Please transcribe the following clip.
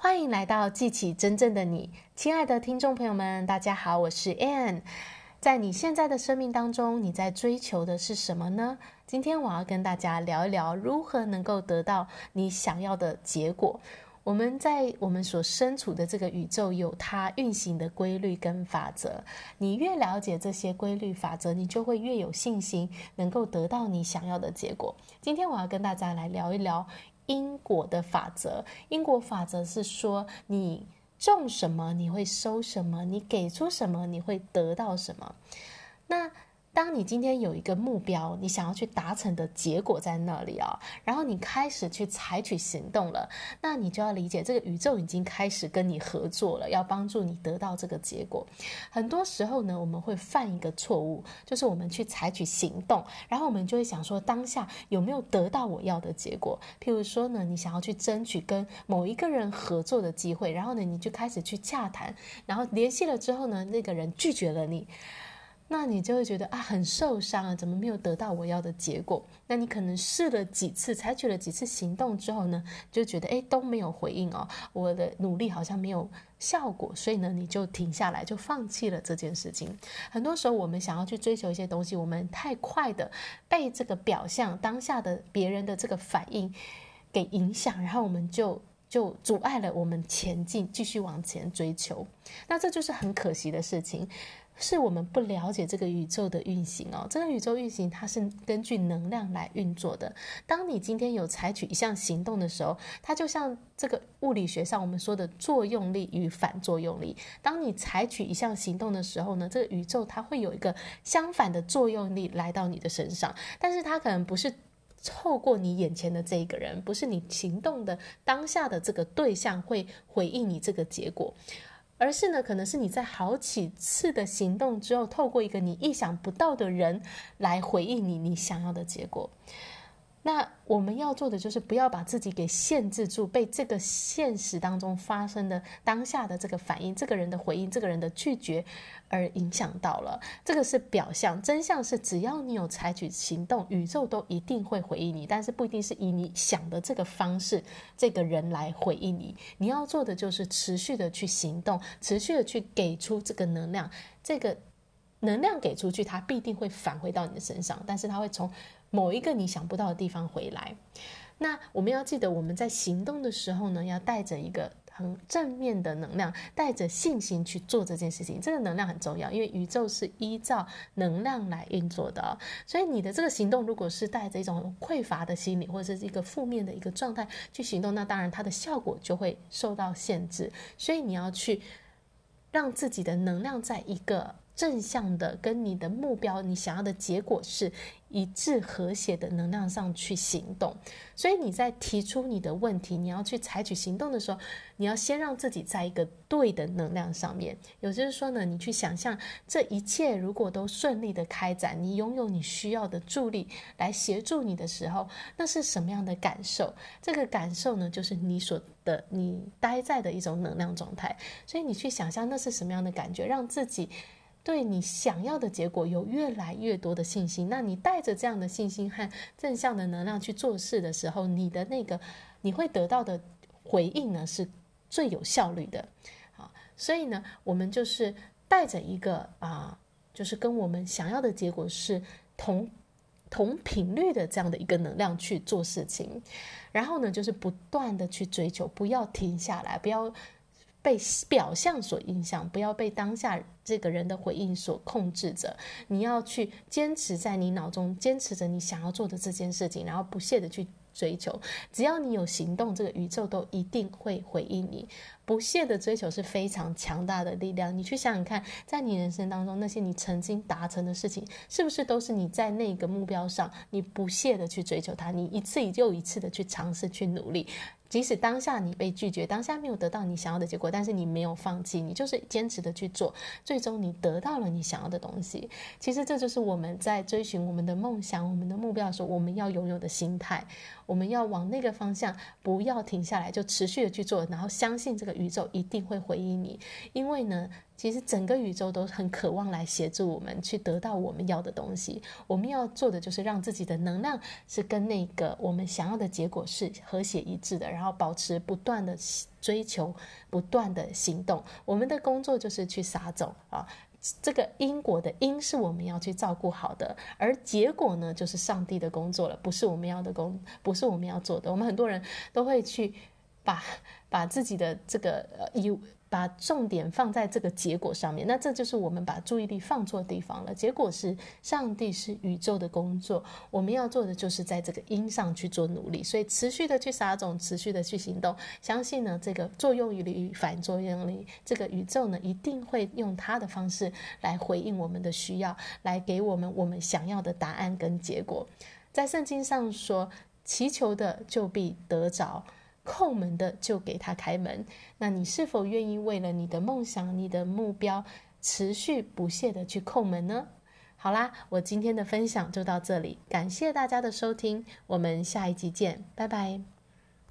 欢迎来到记起真正的你，亲爱的听众朋友们，大家好，我是 Ann。在你现在的生命当中，你在追求的是什么呢？今天我要跟大家聊一聊如何能够得到你想要的结果。我们在我们所身处的这个宇宙有它运行的规律跟法则。你越了解这些规律法则，你就会越有信心能够得到你想要的结果。今天我要跟大家来聊一聊。因果的法则，因果法则是说，你种什么，你会收什么；你给出什么，你会得到什么。那。当你今天有一个目标，你想要去达成的结果在那里啊，然后你开始去采取行动了，那你就要理解这个宇宙已经开始跟你合作了，要帮助你得到这个结果。很多时候呢，我们会犯一个错误，就是我们去采取行动，然后我们就会想说，当下有没有得到我要的结果？譬如说呢，你想要去争取跟某一个人合作的机会，然后呢，你就开始去洽谈，然后联系了之后呢，那个人拒绝了你。那你就会觉得啊，很受伤啊，怎么没有得到我要的结果？那你可能试了几次，采取了几次行动之后呢，就觉得诶都没有回应哦，我的努力好像没有效果，所以呢，你就停下来，就放弃了这件事情。很多时候，我们想要去追求一些东西，我们太快的被这个表象、当下的别人的这个反应给影响，然后我们就就阻碍了我们前进，继续往前追求。那这就是很可惜的事情。是我们不了解这个宇宙的运行哦，这个宇宙运行它是根据能量来运作的。当你今天有采取一项行动的时候，它就像这个物理学上我们说的作用力与反作用力。当你采取一项行动的时候呢，这个宇宙它会有一个相反的作用力来到你的身上，但是它可能不是透过你眼前的这一个人，不是你行动的当下的这个对象会回应你这个结果。而是呢，可能是你在好几次的行动之后，透过一个你意想不到的人来回应你你想要的结果。那我们要做的就是不要把自己给限制住，被这个现实当中发生的当下的这个反应、这个人的回应、这个人的拒绝而影响到了。这个是表象，真相是只要你有采取行动，宇宙都一定会回应你，但是不一定是以你想的这个方式，这个人来回应你。你要做的就是持续的去行动，持续的去给出这个能量，这个能量给出去，它必定会返回到你的身上，但是它会从。某一个你想不到的地方回来，那我们要记得，我们在行动的时候呢，要带着一个很正面的能量，带着信心去做这件事情。这个能量很重要，因为宇宙是依照能量来运作的。所以你的这个行动，如果是带着一种匮乏的心理，或者是一个负面的一个状态去行动，那当然它的效果就会受到限制。所以你要去让自己的能量在一个。正向的跟你的目标，你想要的结果是一致和谐的能量上去行动。所以你在提出你的问题，你要去采取行动的时候，你要先让自己在一个对的能量上面。也就是说呢，你去想象这一切如果都顺利的开展，你拥有你需要的助力来协助你的时候，那是什么样的感受？这个感受呢，就是你所的你待在的一种能量状态。所以你去想象那是什么样的感觉，让自己。对你想要的结果有越来越多的信心，那你带着这样的信心和正向的能量去做事的时候，你的那个你会得到的回应呢，是最有效率的。好，所以呢，我们就是带着一个啊，就是跟我们想要的结果是同同频率的这样的一个能量去做事情，然后呢，就是不断的去追求，不要停下来，不要。被表象所影响，不要被当下这个人的回应所控制着。你要去坚持在你脑中，坚持着你想要做的这件事情，然后不懈地去追求。只要你有行动，这个宇宙都一定会回应你。不懈的追求是非常强大的力量。你去想想看，在你人生当中，那些你曾经达成的事情，是不是都是你在那个目标上，你不懈的去追求它，你一次又一次的去尝试、去努力。即使当下你被拒绝，当下没有得到你想要的结果，但是你没有放弃，你就是坚持的去做，最终你得到了你想要的东西。其实这就是我们在追寻我们的梦想、我们的目标的时候，我们要拥有的心态。我们要往那个方向，不要停下来，就持续的去做，然后相信这个宇宙一定会回应你。因为呢，其实整个宇宙都很渴望来协助我们去得到我们要的东西。我们要做的就是让自己的能量是跟那个我们想要的结果是和谐一致的，然后保持不断的追求，不断的行动。我们的工作就是去撒种啊，这个因果的因是我们要去照顾好的，而结果呢，就是上帝的工作了，不是我们要的工，不是我们要做的。我们很多人都会去把把自己的这个呃以。把重点放在这个结果上面，那这就是我们把注意力放错地方了。结果是上帝是宇宙的工作，我们要做的就是在这个因上去做努力，所以持续的去撒种，持续的去行动，相信呢这个作用力与反作用力，这个宇宙呢一定会用它的方式来回应我们的需要，来给我们我们想要的答案跟结果。在圣经上说，祈求的就必得着。叩门的就给他开门。那你是否愿意为了你的梦想、你的目标，持续不懈的去叩门呢？好啦，我今天的分享就到这里，感谢大家的收听，我们下一集见，拜拜。